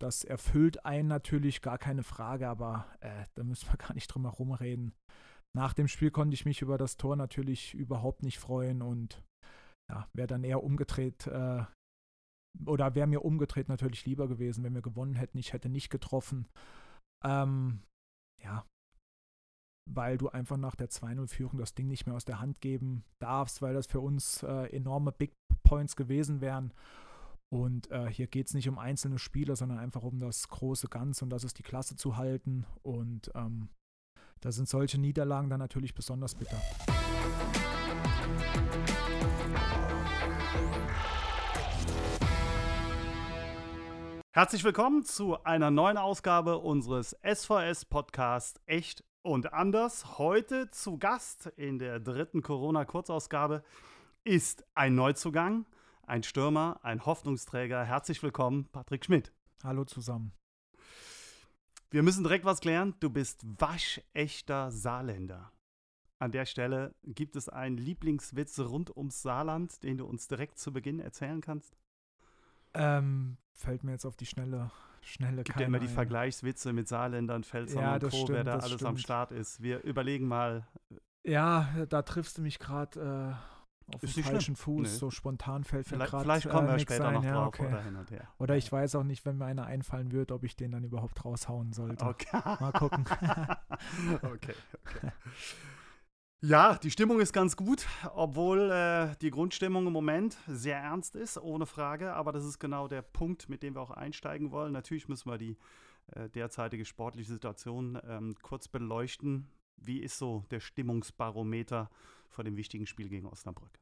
das erfüllt einen natürlich, gar keine Frage, aber äh, da müssen wir gar nicht drum herum reden. Nach dem Spiel konnte ich mich über das Tor natürlich überhaupt nicht freuen und ja, wäre dann eher umgedreht äh, oder wäre mir umgedreht natürlich lieber gewesen, wenn wir gewonnen hätten. Ich hätte nicht getroffen. Ähm, ja, weil du einfach nach der 2-0-Führung das Ding nicht mehr aus der Hand geben darfst, weil das für uns äh, enorme Big Points gewesen wären. Und äh, hier geht es nicht um einzelne Spieler, sondern einfach um das große Ganze und das ist die Klasse zu halten. Und ähm, da sind solche Niederlagen dann natürlich besonders bitter. Herzlich willkommen zu einer neuen Ausgabe unseres SVS-Podcasts Echt und Anders. Heute zu Gast in der dritten Corona-Kurzausgabe ist ein Neuzugang, ein Stürmer, ein Hoffnungsträger. Herzlich willkommen, Patrick Schmidt. Hallo zusammen. Wir müssen direkt was klären. Du bist waschechter Saarländer. An der Stelle gibt es einen Lieblingswitz rund ums Saarland, den du uns direkt zu Beginn erzählen kannst? Ähm, fällt mir jetzt auf die schnelle, schnelle Gibt ja immer die ein. Vergleichswitze mit Saarländern, Pfälzern ja, und Co., stimmt, wer da alles stimmt. am Start ist. Wir überlegen mal. Ja, da triffst du mich gerade äh, auf ist dem falschen schlimm. Fuß. Nee. So spontan fällt mir gerade Vielleicht kommen äh, wir später ein. noch ja, drauf okay. oder hin und her. Oder ich weiß auch nicht, wenn mir einer einfallen wird, ob ich den dann überhaupt raushauen sollte. Okay. Mal gucken. okay, okay. Ja, die Stimmung ist ganz gut, obwohl äh, die Grundstimmung im Moment sehr ernst ist, ohne Frage. Aber das ist genau der Punkt, mit dem wir auch einsteigen wollen. Natürlich müssen wir die äh, derzeitige sportliche Situation ähm, kurz beleuchten. Wie ist so der Stimmungsbarometer vor dem wichtigen Spiel gegen Osnabrück?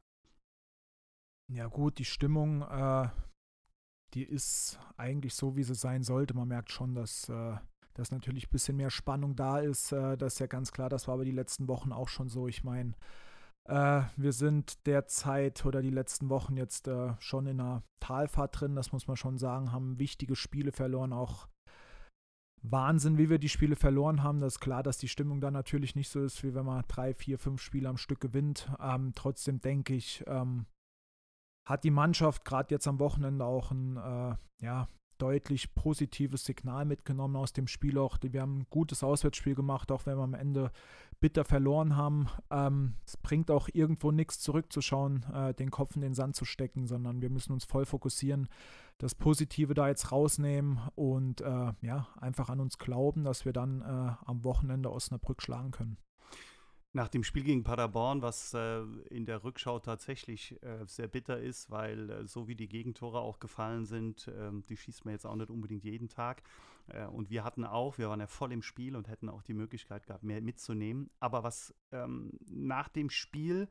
Ja gut, die Stimmung, äh, die ist eigentlich so, wie sie sein sollte. Man merkt schon, dass äh, dass natürlich ein bisschen mehr Spannung da ist. Äh, das ist ja ganz klar, das war aber die letzten Wochen auch schon so. Ich meine, äh, wir sind derzeit oder die letzten Wochen jetzt äh, schon in einer Talfahrt drin, das muss man schon sagen, haben wichtige Spiele verloren, auch Wahnsinn, wie wir die Spiele verloren haben. Das ist klar, dass die Stimmung da natürlich nicht so ist, wie wenn man drei, vier, fünf Spiele am Stück gewinnt. Ähm, trotzdem denke ich, ähm, hat die Mannschaft gerade jetzt am Wochenende auch ein äh, ja, deutlich positives Signal mitgenommen aus dem Spiel. Auch wir haben ein gutes Auswärtsspiel gemacht, auch wenn wir am Ende bitter verloren haben. Ähm, es bringt auch irgendwo nichts zurückzuschauen, äh, den Kopf in den Sand zu stecken, sondern wir müssen uns voll fokussieren, das Positive da jetzt rausnehmen und äh, ja, einfach an uns glauben, dass wir dann äh, am Wochenende Osnabrück schlagen können. Nach dem Spiel gegen Paderborn, was äh, in der Rückschau tatsächlich äh, sehr bitter ist, weil äh, so wie die Gegentore auch gefallen sind, ähm, die schießt man jetzt auch nicht unbedingt jeden Tag. Äh, und wir hatten auch, wir waren ja voll im Spiel und hätten auch die Möglichkeit gehabt, mehr mitzunehmen. Aber was ähm, nach dem Spiel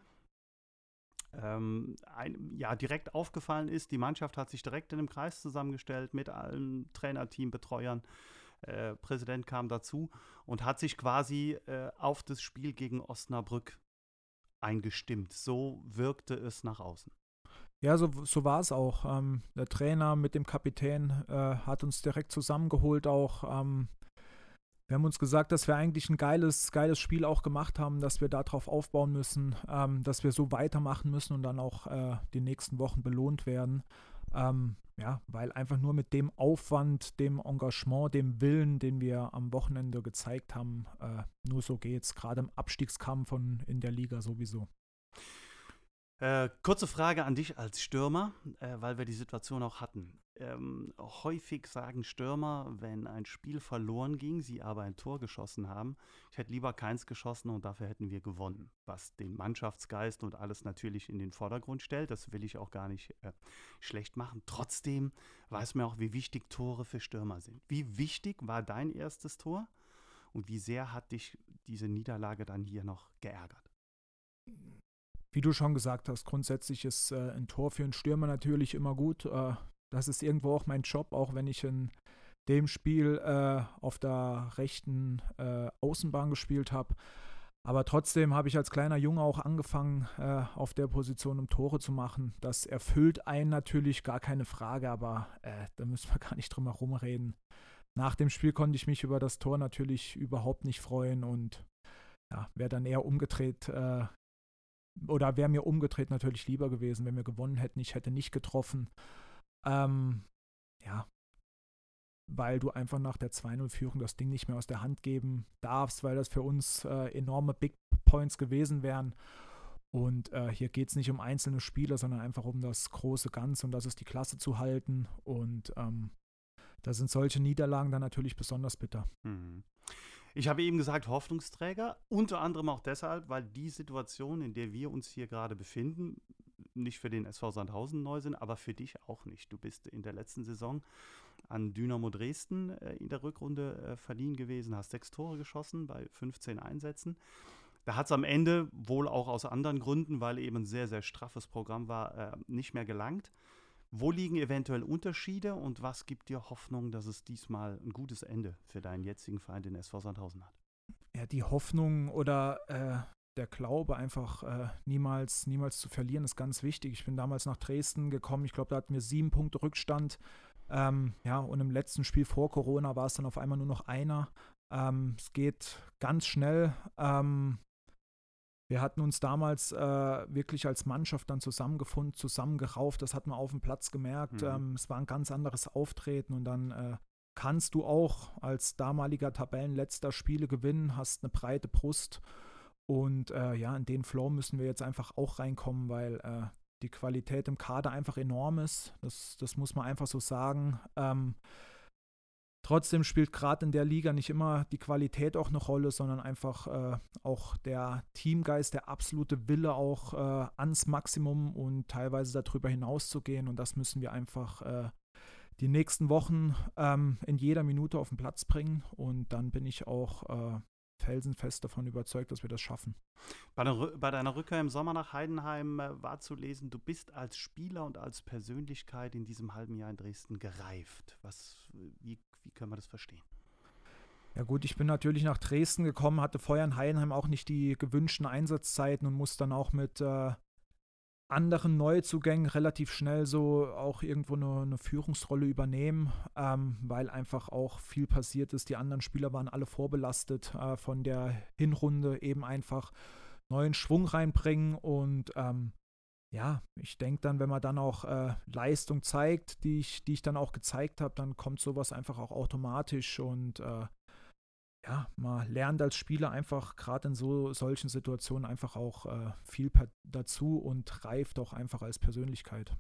ähm, ein, ja, direkt aufgefallen ist, die Mannschaft hat sich direkt in einem Kreis zusammengestellt mit allen Trainerteam, Betreuern. Äh, Präsident kam dazu und hat sich quasi äh, auf das Spiel gegen Osnabrück eingestimmt. So wirkte es nach außen. Ja, so, so war es auch. Ähm, der Trainer mit dem Kapitän äh, hat uns direkt zusammengeholt auch. Ähm, wir haben uns gesagt, dass wir eigentlich ein geiles, geiles Spiel auch gemacht haben, dass wir darauf aufbauen müssen, ähm, dass wir so weitermachen müssen und dann auch äh, die nächsten Wochen belohnt werden. Ähm, ja, weil einfach nur mit dem Aufwand, dem Engagement, dem Willen, den wir am Wochenende gezeigt haben, äh, nur so geht's, gerade im Abstiegskampf und in der Liga sowieso. Äh, kurze Frage an dich als Stürmer, äh, weil wir die Situation auch hatten. Ähm, häufig sagen Stürmer, wenn ein Spiel verloren ging, sie aber ein Tor geschossen haben, ich hätte lieber keins geschossen und dafür hätten wir gewonnen. Was den Mannschaftsgeist und alles natürlich in den Vordergrund stellt, das will ich auch gar nicht äh, schlecht machen. Trotzdem weiß man auch, wie wichtig Tore für Stürmer sind. Wie wichtig war dein erstes Tor und wie sehr hat dich diese Niederlage dann hier noch geärgert? Wie du schon gesagt hast, grundsätzlich ist äh, ein Tor für einen Stürmer natürlich immer gut. Äh, das ist irgendwo auch mein Job, auch wenn ich in dem Spiel äh, auf der rechten äh, Außenbahn gespielt habe. Aber trotzdem habe ich als kleiner Junge auch angefangen, äh, auf der Position um Tore zu machen. Das erfüllt einen natürlich, gar keine Frage, aber äh, da müssen wir gar nicht drum herum reden. Nach dem Spiel konnte ich mich über das Tor natürlich überhaupt nicht freuen und ja, wäre dann eher umgedreht oder wäre mir umgedreht natürlich lieber gewesen, wenn wir gewonnen hätten. Ich hätte nicht getroffen. Ähm, ja. weil du einfach nach der 2-0-Führung das Ding nicht mehr aus der Hand geben darfst, weil das für uns äh, enorme Big Points gewesen wären. Und äh, hier geht es nicht um einzelne Spieler, sondern einfach um das große Ganze und das ist die Klasse zu halten. Und ähm, da sind solche Niederlagen dann natürlich besonders bitter. Mhm. Ich habe eben gesagt, Hoffnungsträger, unter anderem auch deshalb, weil die Situation, in der wir uns hier gerade befinden, nicht für den SV Sandhausen neu sind, aber für dich auch nicht. Du bist in der letzten Saison an Dynamo Dresden äh, in der Rückrunde äh, verliehen gewesen, hast sechs Tore geschossen bei 15 Einsätzen. Da hat es am Ende wohl auch aus anderen Gründen, weil eben ein sehr, sehr straffes Programm war, äh, nicht mehr gelangt. Wo liegen eventuell Unterschiede und was gibt dir Hoffnung, dass es diesmal ein gutes Ende für deinen jetzigen Verein, den SV Sandhausen hat? Ja, die Hoffnung oder äh, der Glaube, einfach äh, niemals, niemals zu verlieren, ist ganz wichtig. Ich bin damals nach Dresden gekommen. Ich glaube, da hatten wir sieben Punkte Rückstand. Ähm, ja, und im letzten Spiel vor Corona war es dann auf einmal nur noch einer. Ähm, es geht ganz schnell. Ähm, wir hatten uns damals äh, wirklich als Mannschaft dann zusammengefunden, zusammengerauft. Das hat man auf dem Platz gemerkt. Mhm. Ähm, es war ein ganz anderes Auftreten und dann äh, kannst du auch als damaliger Tabellenletzter Spiele gewinnen, hast eine breite Brust. Und äh, ja, in den Flow müssen wir jetzt einfach auch reinkommen, weil äh, die Qualität im Kader einfach enorm ist. Das, das muss man einfach so sagen. Ähm, Trotzdem spielt gerade in der Liga nicht immer die Qualität auch eine Rolle, sondern einfach äh, auch der Teamgeist, der absolute Wille auch äh, ans Maximum und teilweise darüber hinaus zu gehen. Und das müssen wir einfach äh, die nächsten Wochen ähm, in jeder Minute auf den Platz bringen. Und dann bin ich auch äh, felsenfest davon überzeugt, dass wir das schaffen. Bei, der, bei deiner Rückkehr im Sommer nach Heidenheim äh, war zu lesen, du bist als Spieler und als Persönlichkeit in diesem halben Jahr in Dresden gereift. Was, wie, wie können wir das verstehen? Ja gut, ich bin natürlich nach Dresden gekommen, hatte vorher in Heidenheim auch nicht die gewünschten Einsatzzeiten und musste dann auch mit äh, anderen Neuzugängen relativ schnell so auch irgendwo eine, eine Führungsrolle übernehmen, ähm, weil einfach auch viel passiert ist. Die anderen Spieler waren alle vorbelastet äh, von der Hinrunde, eben einfach neuen Schwung reinbringen und ähm, ja, ich denke dann, wenn man dann auch äh, Leistung zeigt, die ich, die ich dann auch gezeigt habe, dann kommt sowas einfach auch automatisch und äh, ja, man lernt als Spieler einfach gerade in so solchen Situationen einfach auch äh, viel dazu und reift auch einfach als Persönlichkeit.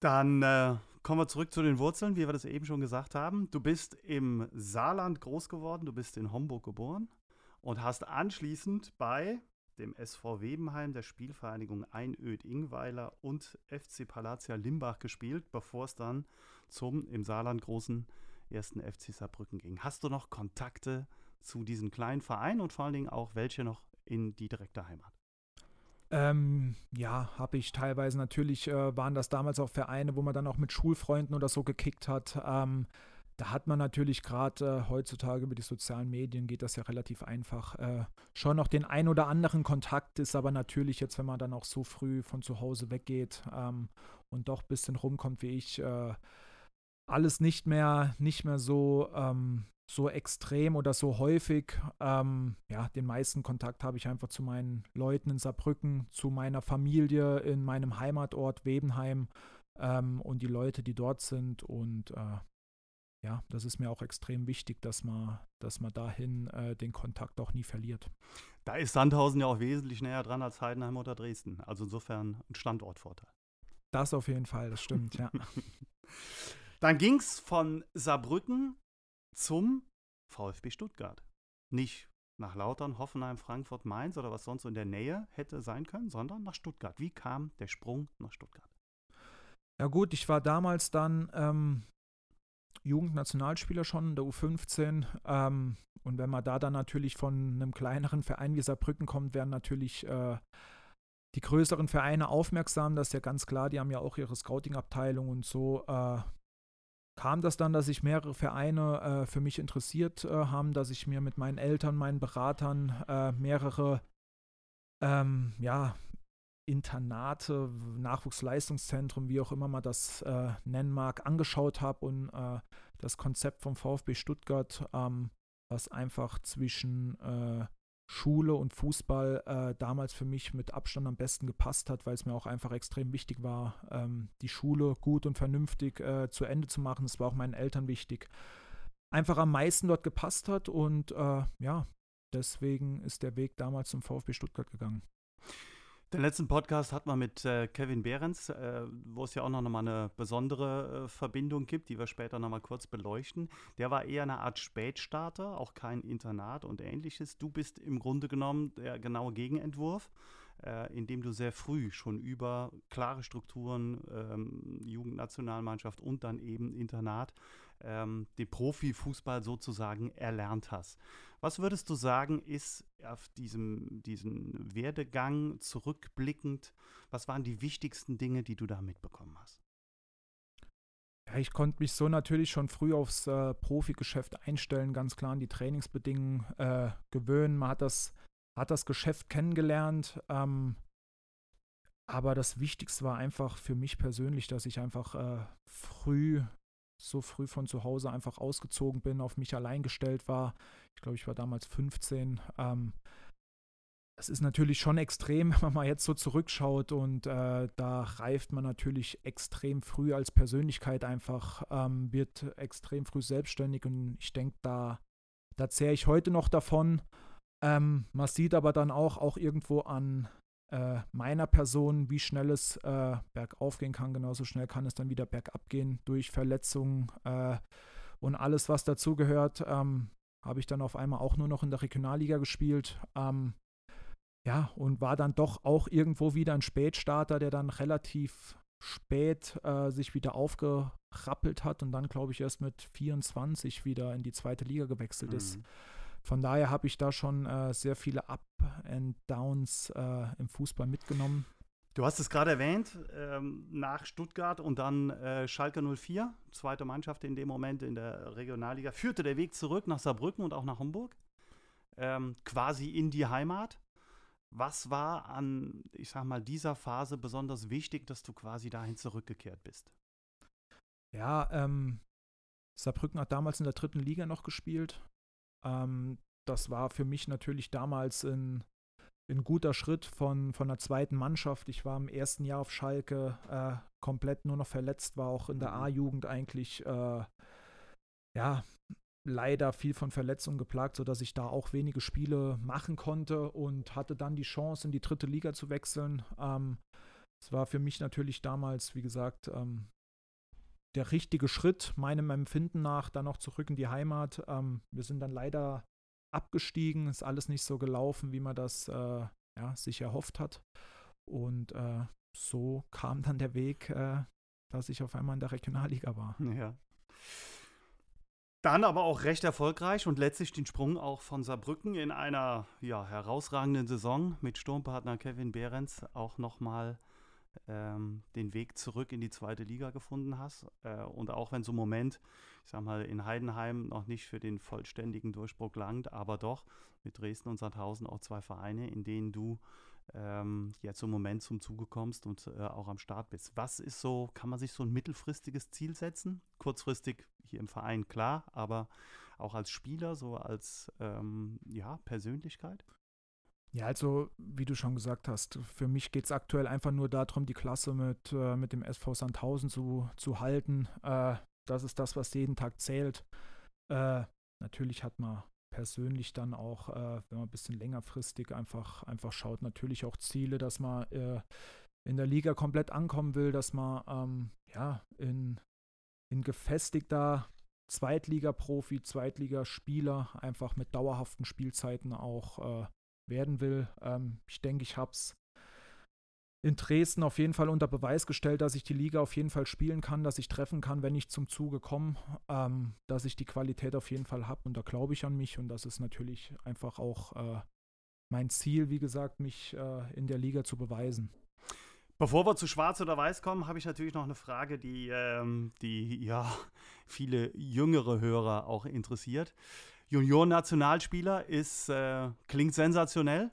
Dann äh, kommen wir zurück zu den Wurzeln, wie wir das eben schon gesagt haben. Du bist im Saarland groß geworden, du bist in Homburg geboren und hast anschließend bei dem SV Webenheim, der Spielvereinigung Einöd-Ingweiler und FC Palatia Limbach gespielt, bevor es dann zum im Saarland großen ersten FC Saarbrücken ging. Hast du noch Kontakte zu diesem kleinen Verein und vor allen Dingen auch welche noch in die direkte Heimat? Ähm, ja, habe ich teilweise. Natürlich äh, waren das damals auch Vereine, wo man dann auch mit Schulfreunden oder so gekickt hat. Ähm, da hat man natürlich gerade äh, heutzutage über die sozialen Medien geht das ja relativ einfach. Äh, schon noch den ein oder anderen Kontakt ist aber natürlich jetzt, wenn man dann auch so früh von zu Hause weggeht ähm, und doch ein bisschen rumkommt wie ich, äh, alles nicht mehr, nicht mehr so, ähm, so extrem oder so häufig. Ähm, ja, den meisten Kontakt habe ich einfach zu meinen Leuten in Saarbrücken, zu meiner Familie in meinem Heimatort Webenheim ähm, und die Leute, die dort sind. Und äh, ja, das ist mir auch extrem wichtig, dass man, dass man dahin äh, den Kontakt auch nie verliert. Da ist Sandhausen ja auch wesentlich näher dran als Heidenheim oder Dresden. Also insofern ein Standortvorteil. Das auf jeden Fall, das stimmt, ja. Dann ging es von Saarbrücken zum VfB Stuttgart. Nicht nach Lautern, Hoffenheim, Frankfurt, Mainz oder was sonst so in der Nähe hätte sein können, sondern nach Stuttgart. Wie kam der Sprung nach Stuttgart? Ja gut, ich war damals dann ähm, Jugendnationalspieler schon in der U15. Ähm, und wenn man da dann natürlich von einem kleineren Verein wie Saarbrücken kommt, werden natürlich äh, die größeren Vereine aufmerksam. Das ist ja ganz klar, die haben ja auch ihre Scouting-Abteilung und so äh, kam das dann, dass sich mehrere Vereine äh, für mich interessiert äh, haben, dass ich mir mit meinen Eltern, meinen Beratern äh, mehrere ähm, ja, Internate, Nachwuchsleistungszentrum, wie auch immer man das äh, nennen mag, angeschaut habe und äh, das Konzept vom VfB Stuttgart, ähm, was einfach zwischen äh, Schule und Fußball äh, damals für mich mit Abstand am besten gepasst hat, weil es mir auch einfach extrem wichtig war, ähm, die Schule gut und vernünftig äh, zu Ende zu machen. Es war auch meinen Eltern wichtig. Einfach am meisten dort gepasst hat und äh, ja, deswegen ist der Weg damals zum VfB Stuttgart gegangen. Den letzten Podcast hat man mit äh, Kevin Behrens, äh, wo es ja auch noch mal eine besondere äh, Verbindung gibt, die wir später noch mal kurz beleuchten. Der war eher eine Art Spätstarter, auch kein Internat und ähnliches. Du bist im Grunde genommen der genaue Gegenentwurf, äh, indem du sehr früh schon über klare Strukturen, ähm, Jugendnationalmannschaft und dann eben Internat ähm, den Profifußball sozusagen erlernt hast. Was würdest du sagen, ist auf diesem diesen Werdegang zurückblickend, was waren die wichtigsten Dinge, die du da mitbekommen hast? Ja, ich konnte mich so natürlich schon früh aufs äh, Profigeschäft einstellen, ganz klar an die Trainingsbedingungen äh, gewöhnen. Man hat das, hat das Geschäft kennengelernt. Ähm, aber das Wichtigste war einfach für mich persönlich, dass ich einfach äh, früh so früh von zu Hause einfach ausgezogen bin, auf mich allein gestellt war. Ich glaube, ich war damals 15. Ähm, das ist natürlich schon extrem, wenn man jetzt so zurückschaut und äh, da reift man natürlich extrem früh als Persönlichkeit einfach, ähm, wird extrem früh selbstständig und ich denke, da, da zehre ich heute noch davon. Ähm, man sieht aber dann auch, auch irgendwo an äh, meiner Person, wie schnell es äh, bergauf gehen kann, genauso schnell kann es dann wieder bergab gehen durch Verletzungen äh, und alles, was dazugehört. Ähm, habe ich dann auf einmal auch nur noch in der Regionalliga gespielt. Ähm, ja, und war dann doch auch irgendwo wieder ein Spätstarter, der dann relativ spät äh, sich wieder aufgerappelt hat und dann, glaube ich, erst mit 24 wieder in die zweite Liga gewechselt mhm. ist. Von daher habe ich da schon äh, sehr viele Up and Downs äh, im Fußball mitgenommen. Du hast es gerade erwähnt, ähm, nach Stuttgart und dann äh, Schalke 04, zweite Mannschaft in dem Moment in der Regionalliga, führte der Weg zurück nach Saarbrücken und auch nach Hamburg, ähm, quasi in die Heimat. Was war an, ich sag mal, dieser Phase besonders wichtig, dass du quasi dahin zurückgekehrt bist? Ja, ähm, Saarbrücken hat damals in der dritten Liga noch gespielt. Ähm, das war für mich natürlich damals ein, ein guter Schritt von, von der zweiten Mannschaft. Ich war im ersten Jahr auf Schalke äh, komplett nur noch verletzt, war auch in der mhm. A-Jugend eigentlich äh, ja leider viel von Verletzungen geplagt, sodass ich da auch wenige Spiele machen konnte und hatte dann die Chance, in die dritte Liga zu wechseln. Ähm, es war für mich natürlich damals, wie gesagt, ähm, der richtige Schritt, meinem Empfinden nach, dann noch zurück in die Heimat. Ähm, wir sind dann leider abgestiegen, ist alles nicht so gelaufen, wie man das äh, ja, sich erhofft hat. Und äh, so kam dann der Weg, äh, dass ich auf einmal in der Regionalliga war. Ja. Dann aber auch recht erfolgreich und letztlich den Sprung auch von Saarbrücken in einer ja, herausragenden Saison mit Sturmpartner Kevin Behrens auch nochmal ähm, den Weg zurück in die zweite Liga gefunden hast. Äh, und auch wenn so ein Moment, ich sag mal, in Heidenheim noch nicht für den vollständigen Durchbruch langt, aber doch mit Dresden und Sandhausen auch zwei Vereine, in denen du ähm, jetzt im Moment zum Zuge kommst und äh, auch am Start bist. Was ist so, kann man sich so ein mittelfristiges Ziel setzen? Kurzfristig hier im Verein klar, aber auch als Spieler, so als ähm, ja, Persönlichkeit? Ja, also wie du schon gesagt hast, für mich geht es aktuell einfach nur darum, die Klasse mit, äh, mit dem SV Sandhausen zu, zu halten. Äh, das ist das, was jeden Tag zählt. Äh, natürlich hat man persönlich dann auch, äh, wenn man ein bisschen längerfristig einfach, einfach schaut, natürlich auch Ziele, dass man äh, in der Liga komplett ankommen will, dass man ähm, ja, in, in gefestigter Zweitliga-Profi, Zweitligaspieler einfach mit dauerhaften Spielzeiten auch äh, werden will. Ähm, ich denke, ich habe es in Dresden auf jeden Fall unter Beweis gestellt, dass ich die Liga auf jeden Fall spielen kann, dass ich treffen kann, wenn ich zum Zuge komme, ähm, dass ich die Qualität auf jeden Fall habe und da glaube ich an mich und das ist natürlich einfach auch äh, mein Ziel, wie gesagt, mich äh, in der Liga zu beweisen. Bevor wir zu Schwarz oder Weiß kommen, habe ich natürlich noch eine Frage, die, ähm, die ja viele jüngere Hörer auch interessiert. Junior-Nationalspieler ist, äh, klingt sensationell.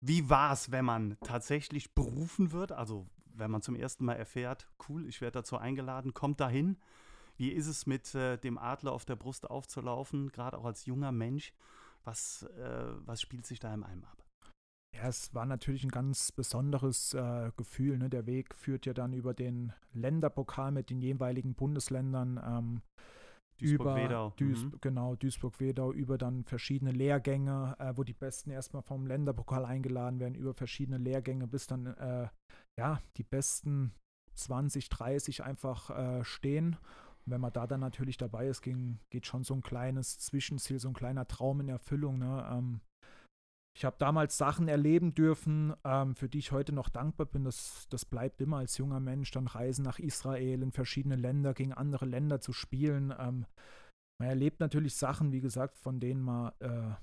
Wie war es, wenn man tatsächlich berufen wird? Also, wenn man zum ersten Mal erfährt, cool, ich werde dazu eingeladen, kommt dahin. Wie ist es mit äh, dem Adler auf der Brust aufzulaufen, gerade auch als junger Mensch? Was, äh, was spielt sich da im einem ab? Ja, es war natürlich ein ganz besonderes äh, Gefühl. Ne? Der Weg führt ja dann über den Länderpokal mit den jeweiligen Bundesländern. Ähm, Duisburg-Wedau. Duis mhm. Genau, Duisburg-Wedau, über dann verschiedene Lehrgänge, äh, wo die Besten erstmal vom Länderpokal eingeladen werden, über verschiedene Lehrgänge, bis dann äh, ja, die besten 20, 30 einfach äh, stehen. Und wenn man da dann natürlich dabei ist, ging, geht schon so ein kleines Zwischenziel, so ein kleiner Traum in Erfüllung. Ne? Ähm, ich habe damals Sachen erleben dürfen, ähm, für die ich heute noch dankbar bin. Das, das bleibt immer als junger Mensch, dann Reisen nach Israel, in verschiedene Länder, gegen andere Länder zu spielen. Ähm, man erlebt natürlich Sachen, wie gesagt, von denen man äh, ja,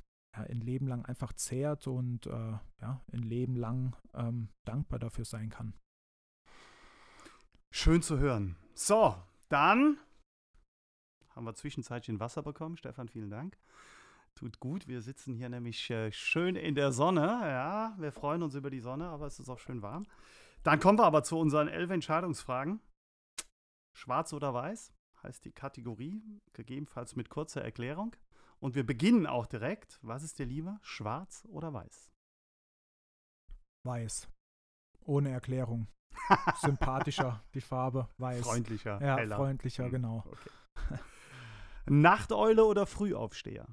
ein Leben lang einfach zehrt und äh, ja, ein Leben lang ähm, dankbar dafür sein kann. Schön zu hören. So, dann haben wir zwischenzeitlich Wasser bekommen. Stefan, vielen Dank. Tut gut. Wir sitzen hier nämlich äh, schön in der Sonne. Ja, wir freuen uns über die Sonne, aber es ist auch schön warm. Dann kommen wir aber zu unseren elf Entscheidungsfragen. Schwarz oder weiß heißt die Kategorie, gegebenenfalls mit kurzer Erklärung. Und wir beginnen auch direkt. Was ist dir lieber, schwarz oder weiß? Weiß. Ohne Erklärung. Sympathischer, die Farbe, weiß. Freundlicher, ja, heller. freundlicher, hm, genau. Okay. Nachteule oder Frühaufsteher?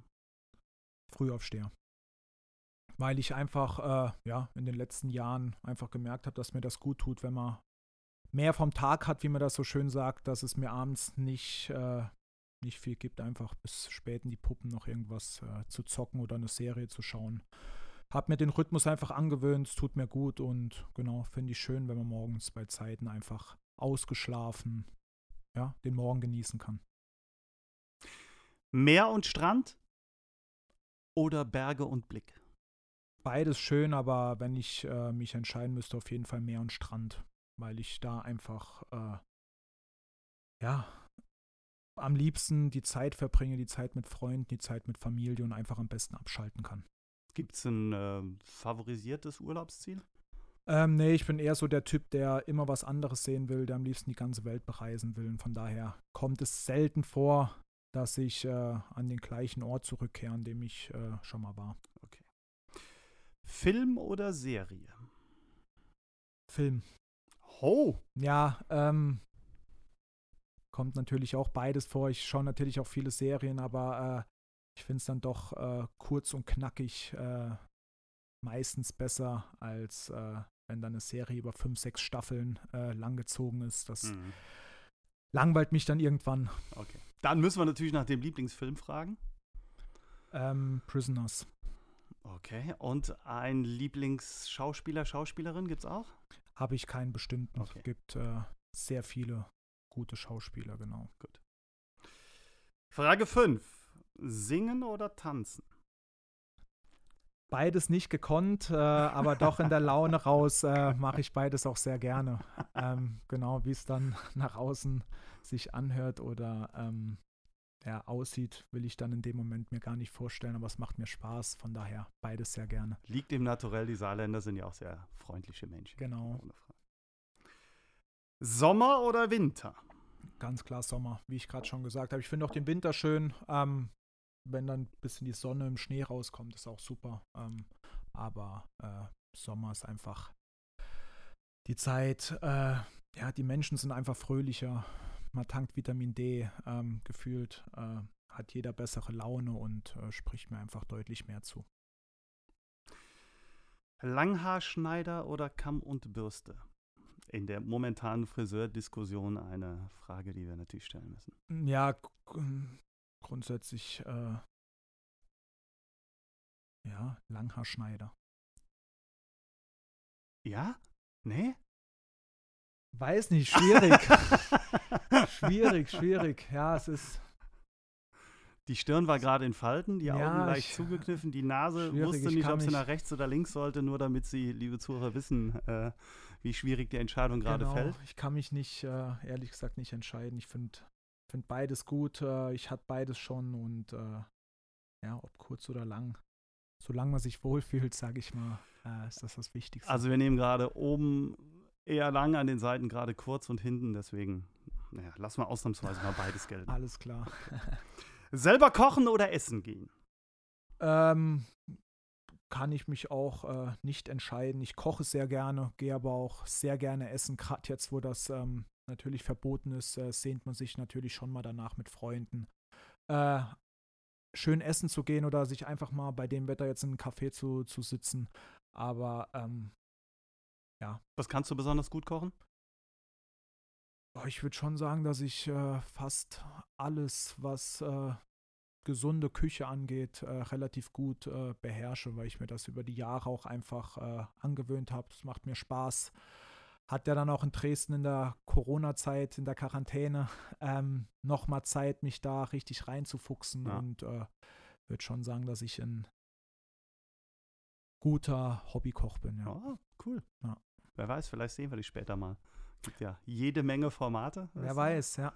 Frühaufsteher. Weil ich einfach, äh, ja, in den letzten Jahren einfach gemerkt habe, dass mir das gut tut, wenn man mehr vom Tag hat, wie man das so schön sagt, dass es mir abends nicht, äh, nicht viel gibt, einfach bis spät in die Puppen noch irgendwas äh, zu zocken oder eine Serie zu schauen. Hab mir den Rhythmus einfach angewöhnt, es tut mir gut und genau, finde ich schön, wenn man morgens bei Zeiten einfach ausgeschlafen, ja, den Morgen genießen kann. Meer und Strand oder Berge und Blick? Beides schön, aber wenn ich äh, mich entscheiden müsste, auf jeden Fall Meer und Strand, weil ich da einfach, äh, ja, am liebsten die Zeit verbringe, die Zeit mit Freunden, die Zeit mit Familie und einfach am besten abschalten kann. Gibt es ein äh, favorisiertes Urlaubsziel? Ähm, nee, ich bin eher so der Typ, der immer was anderes sehen will, der am liebsten die ganze Welt bereisen will. Und von daher kommt es selten vor, dass ich äh, an den gleichen Ort zurückkehre, an dem ich äh, schon mal war. Okay. Film oder Serie? Film. Oh! Ja, ähm, kommt natürlich auch beides vor. Ich schaue natürlich auch viele Serien, aber äh, ich finde es dann doch äh, kurz und knackig äh, meistens besser, als äh, wenn dann eine Serie über fünf, sechs Staffeln langgezogen ist. Das mhm. langweilt mich dann irgendwann. Okay. Dann müssen wir natürlich nach dem Lieblingsfilm fragen. Ähm, Prisoners. Okay. Und ein Lieblingsschauspieler, Schauspielerin gibt es auch? Habe ich keinen bestimmten. Es gibt äh, sehr viele gute Schauspieler, genau. Gut. Frage 5. Singen oder tanzen? Beides nicht gekonnt, äh, aber doch in der Laune raus äh, mache ich beides auch sehr gerne. Ähm, genau, wie es dann nach außen sich anhört oder ähm, ja, aussieht, will ich dann in dem Moment mir gar nicht vorstellen, aber es macht mir Spaß, von daher beides sehr gerne. Liegt im Naturell, die Saarländer sind ja auch sehr freundliche Menschen. Genau. Sommer oder Winter? Ganz klar Sommer, wie ich gerade schon gesagt habe. Ich finde auch den Winter schön. Ähm, wenn dann ein bisschen die Sonne im Schnee rauskommt, ist auch super. Ähm, aber äh, Sommer ist einfach die Zeit, äh, ja, die Menschen sind einfach fröhlicher man tankt Vitamin D ähm, gefühlt, äh, hat jeder bessere Laune und äh, spricht mir einfach deutlich mehr zu. Langhaarschneider oder Kamm und Bürste? In der momentanen Friseurdiskussion eine Frage, die wir natürlich stellen müssen. Ja, grundsätzlich äh, ja, Langhaarschneider. Ja? Nee? Weiß nicht, schwierig. schwierig, schwierig. Ja, es ist. Die Stirn war gerade in Falten, die Augen ja, leicht ich, zugekniffen, die Nase wusste nicht, ob sie nach rechts oder links sollte, nur damit Sie, liebe Zuhörer, wissen, äh, wie schwierig die Entscheidung gerade genau, fällt. Ich kann mich nicht, äh, ehrlich gesagt, nicht entscheiden. Ich finde find beides gut. Äh, ich hatte beides schon und äh, ja, ob kurz oder lang. Solange man sich wohlfühlt, sage ich mal, äh, ist das das Wichtigste. Also wir nehmen gerade oben eher lang an den Seiten, gerade kurz und hinten. Deswegen, naja, lass mal ausnahmsweise mal beides gelten. Alles klar. Selber kochen oder essen gehen? Ähm, kann ich mich auch äh, nicht entscheiden. Ich koche sehr gerne, gehe aber auch sehr gerne essen. Gerade jetzt, wo das ähm, natürlich verboten ist, äh, sehnt man sich natürlich schon mal danach mit Freunden. Äh, schön essen zu gehen oder sich einfach mal bei dem Wetter jetzt in einem Café zu, zu sitzen. Aber ähm, ja. Was kannst du besonders gut kochen? Ich würde schon sagen, dass ich äh, fast alles, was äh, gesunde Küche angeht, äh, relativ gut äh, beherrsche, weil ich mir das über die Jahre auch einfach äh, angewöhnt habe. Es macht mir Spaß. Hat ja dann auch in Dresden in der Corona-Zeit, in der Quarantäne, ähm, nochmal Zeit, mich da richtig reinzufuchsen ja. und äh, würde schon sagen, dass ich ein guter Hobbykoch bin. Ja. Oh, cool. Ja. Wer weiß, vielleicht sehen wir dich später mal. Gibt ja jede Menge Formate. Wer weiß, ja.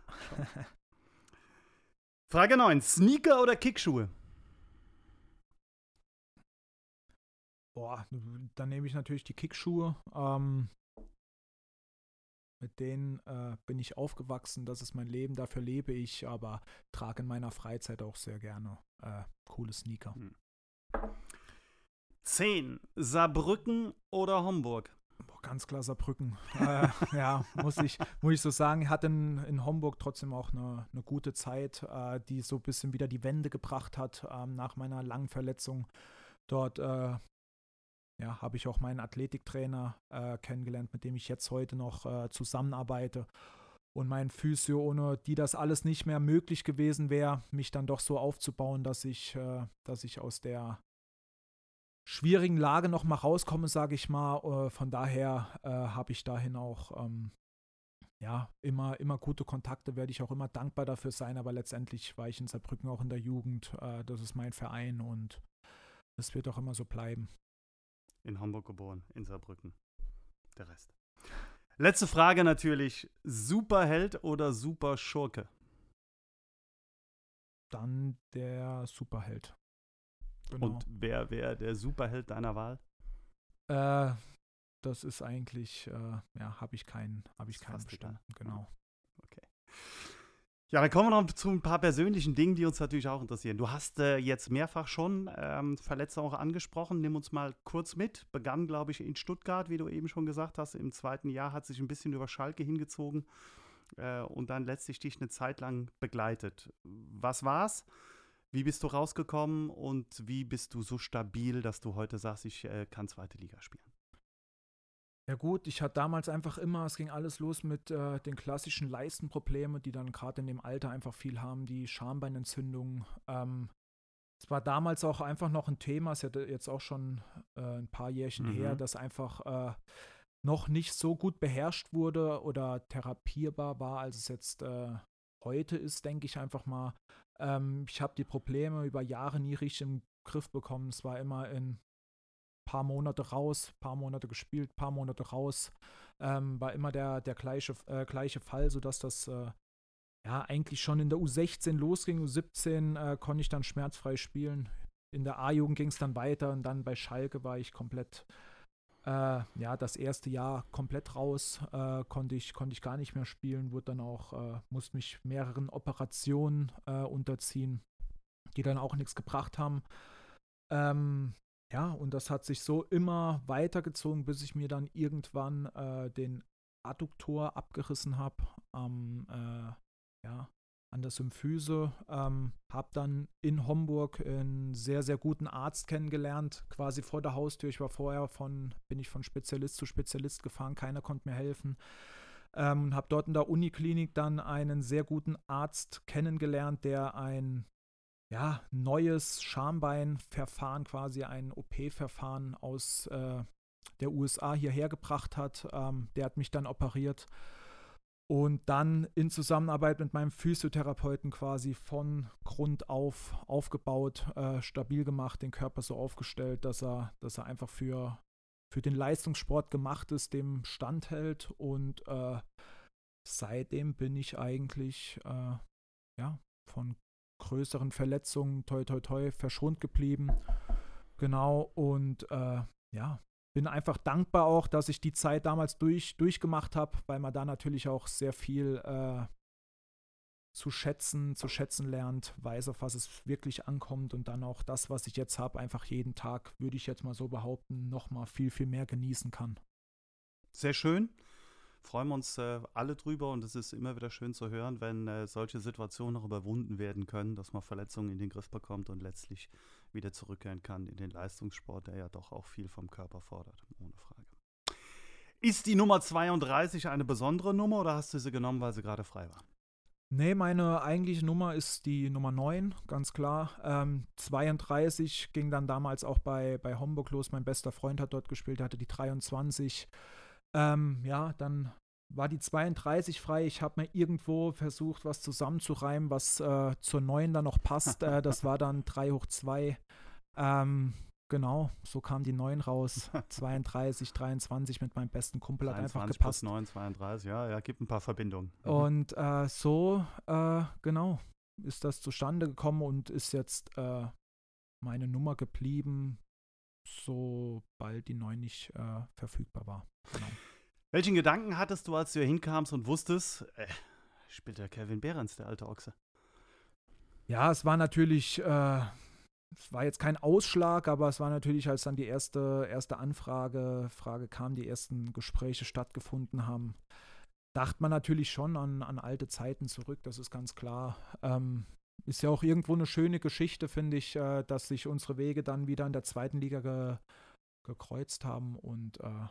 Frage 9. Sneaker oder Kickschuhe? Boah, dann nehme ich natürlich die Kickschuhe. Ähm, mit denen äh, bin ich aufgewachsen, das ist mein Leben, dafür lebe ich, aber trage in meiner Freizeit auch sehr gerne äh, coole Sneaker. Hm. 10. Saarbrücken oder Homburg? Ganz klar Saarbrücken. äh, ja, muss ich, muss ich so sagen. Hatte in, in Homburg trotzdem auch eine, eine gute Zeit, äh, die so ein bisschen wieder die Wende gebracht hat ähm, nach meiner langen Verletzung. Dort äh, ja, habe ich auch meinen Athletiktrainer äh, kennengelernt, mit dem ich jetzt heute noch äh, zusammenarbeite. Und mein Physio, ohne die das alles nicht mehr möglich gewesen wäre, mich dann doch so aufzubauen, dass ich, äh, dass ich aus der schwierigen Lage noch mal rauskomme, sage ich mal. Äh, von daher äh, habe ich dahin auch ähm, ja, immer, immer gute Kontakte, werde ich auch immer dankbar dafür sein, aber letztendlich war ich in Saarbrücken auch in der Jugend. Äh, das ist mein Verein und das wird auch immer so bleiben. In Hamburg geboren, in Saarbrücken. Der Rest. Letzte Frage natürlich: Superheld oder Superschurke? Dann der Superheld. Genau. Und wer wäre der Superheld deiner Wahl? Äh, das ist eigentlich, äh, ja, habe ich keinen, habe ich keinen bestimmten, genau. Okay. Ja, dann kommen wir noch zu ein paar persönlichen Dingen, die uns natürlich auch interessieren. Du hast äh, jetzt mehrfach schon ähm, Verletzte auch angesprochen. Nimm uns mal kurz mit. Begann, glaube ich, in Stuttgart, wie du eben schon gesagt hast. Im zweiten Jahr hat sich ein bisschen über Schalke hingezogen äh, und dann letztlich dich eine Zeit lang begleitet. Was war's? Wie bist du rausgekommen und wie bist du so stabil, dass du heute sagst, ich äh, kann zweite Liga spielen? Ja gut, ich hatte damals einfach immer, es ging alles los mit äh, den klassischen Leistenproblemen, die dann gerade in dem Alter einfach viel haben, die Schambeinentzündung. Ähm, es war damals auch einfach noch ein Thema, es ist ja jetzt auch schon äh, ein paar Jährchen mhm. her, das einfach äh, noch nicht so gut beherrscht wurde oder therapierbar war, als es jetzt äh, heute ist, denke ich einfach mal. Ähm, ich habe die Probleme über Jahre nie richtig im Griff bekommen. Es war immer in paar Monate raus, paar Monate gespielt, paar Monate raus. Ähm, war immer der, der gleiche, äh, gleiche Fall, sodass das äh, ja eigentlich schon in der U16 losging. U17 äh, konnte ich dann schmerzfrei spielen. In der A-Jugend ging es dann weiter und dann bei Schalke war ich komplett äh, ja, das erste Jahr komplett raus, äh, konnte, ich, konnte ich gar nicht mehr spielen, wurde dann auch, äh, musste mich mehreren Operationen äh, unterziehen, die dann auch nichts gebracht haben. Ähm, ja, und das hat sich so immer weitergezogen, bis ich mir dann irgendwann äh, den Adduktor abgerissen habe am, ja, an der Symphyse. Ähm, habe dann in Homburg einen sehr, sehr guten Arzt kennengelernt, quasi vor der Haustür. Ich war vorher von, bin ich von Spezialist zu Spezialist gefahren, keiner konnte mir helfen. Ähm, habe dort in der Uniklinik dann einen sehr guten Arzt kennengelernt, der ein ja, neues Schambeinverfahren, quasi ein OP-Verfahren aus äh, der USA hierher gebracht hat. Ähm, der hat mich dann operiert und dann in Zusammenarbeit mit meinem Physiotherapeuten quasi von Grund auf aufgebaut, äh, stabil gemacht, den Körper so aufgestellt, dass er, dass er einfach für, für den Leistungssport gemacht ist, dem standhält und äh, seitdem bin ich eigentlich äh, ja, von größeren Verletzungen toi toi toi verschont geblieben. Genau, und äh, ja, bin einfach dankbar auch, dass ich die Zeit damals durch, durchgemacht habe, weil man da natürlich auch sehr viel äh, zu schätzen, zu schätzen lernt, weiß, auf was es wirklich ankommt und dann auch das, was ich jetzt habe, einfach jeden Tag, würde ich jetzt mal so behaupten, nochmal viel, viel mehr genießen kann. Sehr schön. Freuen wir uns äh, alle drüber und es ist immer wieder schön zu hören, wenn äh, solche Situationen noch überwunden werden können, dass man Verletzungen in den Griff bekommt und letztlich wieder zurückkehren kann in den Leistungssport, der ja doch auch viel vom Körper fordert, ohne Frage. Ist die Nummer 32 eine besondere Nummer oder hast du sie genommen, weil sie gerade frei war? Nee, meine eigentliche Nummer ist die Nummer 9, ganz klar. Ähm, 32 ging dann damals auch bei, bei Homburg los. Mein bester Freund hat dort gespielt, hatte die 23. Ähm, ja, dann war die 32 frei. Ich habe mir irgendwo versucht, was zusammenzureimen, was äh, zur 9 dann noch passt. äh, das war dann 3 hoch 2. Ähm, Genau, so kam die 9 raus. 32, 23 mit meinem besten Kumpel hat einfach gepasst. Plus 9, 32, ja, ja, gibt ein paar Verbindungen. Mhm. Und äh, so, äh, genau, ist das zustande gekommen und ist jetzt äh, meine Nummer geblieben, sobald die 9 nicht äh, verfügbar war. Genau. Welchen Gedanken hattest du, als du hier hinkamst und wusstest, äh, spielt der Kevin Behrens, der alte Ochse? Ja, es war natürlich äh, es war jetzt kein Ausschlag, aber es war natürlich, als dann die erste, erste Anfrage Frage kam, die ersten Gespräche stattgefunden haben, dachte man natürlich schon an, an alte Zeiten zurück, das ist ganz klar. Ähm, ist ja auch irgendwo eine schöne Geschichte, finde ich, äh, dass sich unsere Wege dann wieder in der zweiten Liga ge, gekreuzt haben und äh,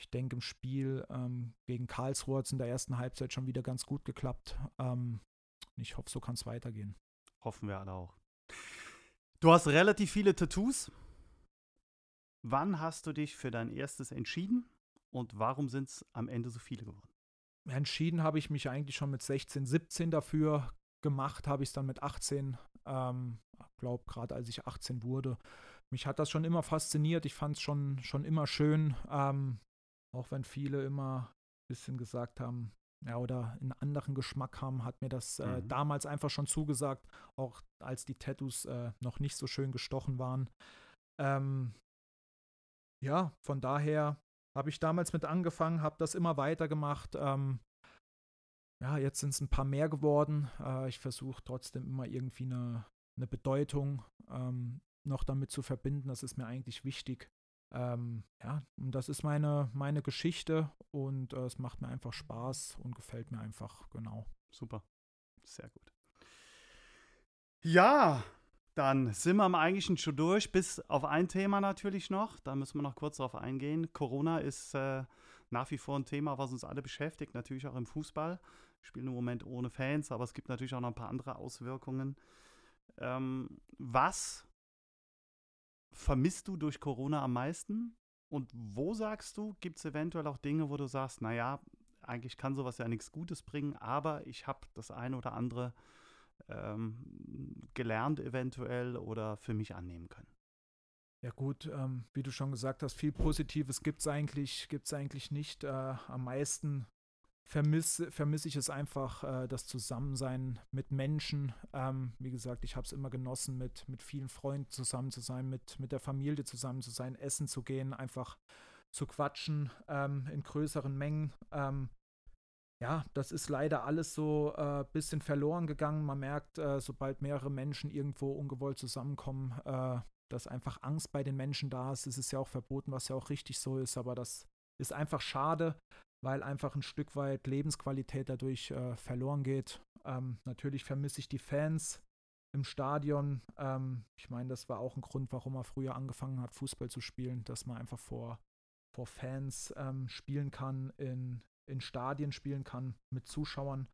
ich denke, im Spiel ähm, gegen Karlsruhe hat es in der ersten Halbzeit schon wieder ganz gut geklappt. Ähm, ich hoffe, so kann es weitergehen. Hoffen wir alle auch. Du hast relativ viele Tattoos. Wann hast du dich für dein erstes entschieden und warum sind es am Ende so viele geworden? Entschieden habe ich mich eigentlich schon mit 16, 17 dafür. Gemacht habe ich es dann mit 18. Ähm, glaube, gerade als ich 18 wurde. Mich hat das schon immer fasziniert. Ich fand es schon, schon immer schön. Ähm, auch wenn viele immer ein bisschen gesagt haben, ja, oder einen anderen Geschmack haben, hat mir das äh, mhm. damals einfach schon zugesagt, auch als die Tattoos äh, noch nicht so schön gestochen waren. Ähm, ja, von daher habe ich damals mit angefangen, habe das immer weiter gemacht. Ähm, ja, jetzt sind es ein paar mehr geworden. Äh, ich versuche trotzdem immer irgendwie eine, eine Bedeutung ähm, noch damit zu verbinden. Das ist mir eigentlich wichtig. Ähm, ja, und das ist meine, meine Geschichte und äh, es macht mir einfach Spaß und gefällt mir einfach, genau. Super. Sehr gut. Ja, dann sind wir am eigentlichen schon durch, bis auf ein Thema natürlich noch. Da müssen wir noch kurz darauf eingehen. Corona ist äh, nach wie vor ein Thema, was uns alle beschäftigt, natürlich auch im Fußball. Wir spielen im Moment ohne Fans, aber es gibt natürlich auch noch ein paar andere Auswirkungen. Ähm, was vermisst du durch Corona am meisten? Und wo sagst du, gibt es eventuell auch Dinge, wo du sagst, naja, eigentlich kann sowas ja nichts Gutes bringen, aber ich habe das eine oder andere ähm, gelernt eventuell oder für mich annehmen können? Ja gut, ähm, wie du schon gesagt hast, viel Positives gibt es eigentlich, gibt's eigentlich nicht. Äh, am meisten vermisse, vermisse ich es einfach, äh, das Zusammensein mit Menschen. Ähm, wie gesagt, ich habe es immer genossen, mit, mit vielen Freunden zusammen zu sein, mit, mit der Familie zusammen zu sein, essen zu gehen, einfach zu quatschen ähm, in größeren Mengen. Ähm, ja, das ist leider alles so ein äh, bisschen verloren gegangen. Man merkt, äh, sobald mehrere Menschen irgendwo ungewollt zusammenkommen, äh, dass einfach Angst bei den Menschen da ist. Es ist ja auch verboten, was ja auch richtig so ist, aber das ist einfach schade weil einfach ein Stück weit Lebensqualität dadurch äh, verloren geht. Ähm, natürlich vermisse ich die Fans im Stadion. Ähm, ich meine, das war auch ein Grund, warum er früher angefangen hat, Fußball zu spielen, dass man einfach vor, vor Fans ähm, spielen kann, in, in Stadien spielen kann, mit Zuschauern.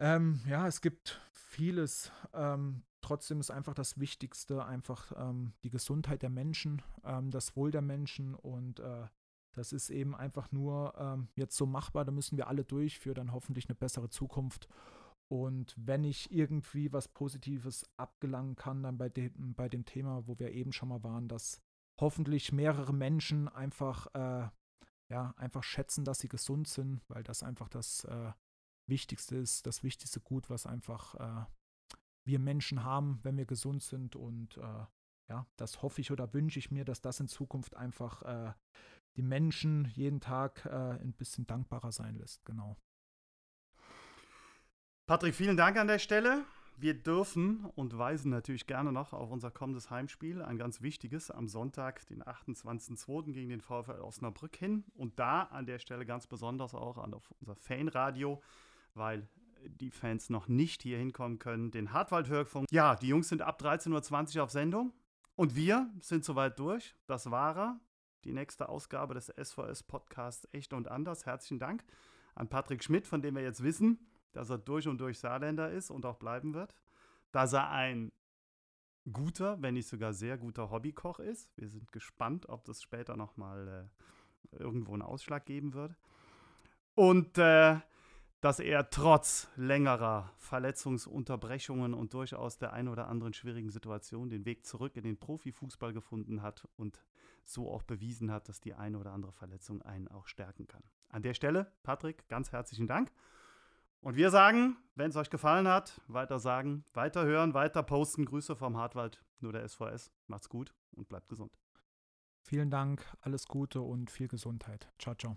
Ähm, ja, es gibt vieles. Ähm, trotzdem ist einfach das Wichtigste einfach ähm, die Gesundheit der Menschen, das Wohl der Menschen und äh, das ist eben einfach nur ähm, jetzt so machbar, da müssen wir alle durch für dann hoffentlich eine bessere Zukunft. Und wenn ich irgendwie was Positives abgelangen kann, dann bei dem, bei dem Thema, wo wir eben schon mal waren, dass hoffentlich mehrere Menschen einfach, äh, ja, einfach schätzen, dass sie gesund sind, weil das einfach das äh, Wichtigste ist, das wichtigste Gut, was einfach äh, wir Menschen haben, wenn wir gesund sind. Und äh, ja, das hoffe ich oder wünsche ich mir, dass das in Zukunft einfach äh, die Menschen jeden Tag äh, ein bisschen dankbarer sein lässt. Genau. Patrick, vielen Dank an der Stelle. Wir dürfen und weisen natürlich gerne noch auf unser kommendes Heimspiel, ein ganz wichtiges, am Sonntag, den 28.02. gegen den VfL Osnabrück hin. Und da an der Stelle ganz besonders auch an unser Fanradio, weil die Fans noch nicht hier hinkommen können, den Hartwald-Hörfunk. Ja, die Jungs sind ab 13.20 Uhr auf Sendung. Und wir sind soweit durch. Das war. Die nächste Ausgabe des SVS-Podcasts Echt und Anders. Herzlichen Dank an Patrick Schmidt, von dem wir jetzt wissen, dass er durch und durch Saarländer ist und auch bleiben wird. Dass er ein guter, wenn nicht sogar sehr guter Hobbykoch ist. Wir sind gespannt, ob das später nochmal äh, irgendwo einen Ausschlag geben wird. Und äh, dass er trotz längerer Verletzungsunterbrechungen und durchaus der ein oder anderen schwierigen Situation den Weg zurück in den Profifußball gefunden hat und so auch bewiesen hat, dass die eine oder andere Verletzung einen auch stärken kann. An der Stelle, Patrick, ganz herzlichen Dank. Und wir sagen, wenn es euch gefallen hat, weiter sagen, weiter hören, weiter posten. Grüße vom Hartwald, nur der SVS. Macht's gut und bleibt gesund. Vielen Dank, alles Gute und viel Gesundheit. Ciao, ciao.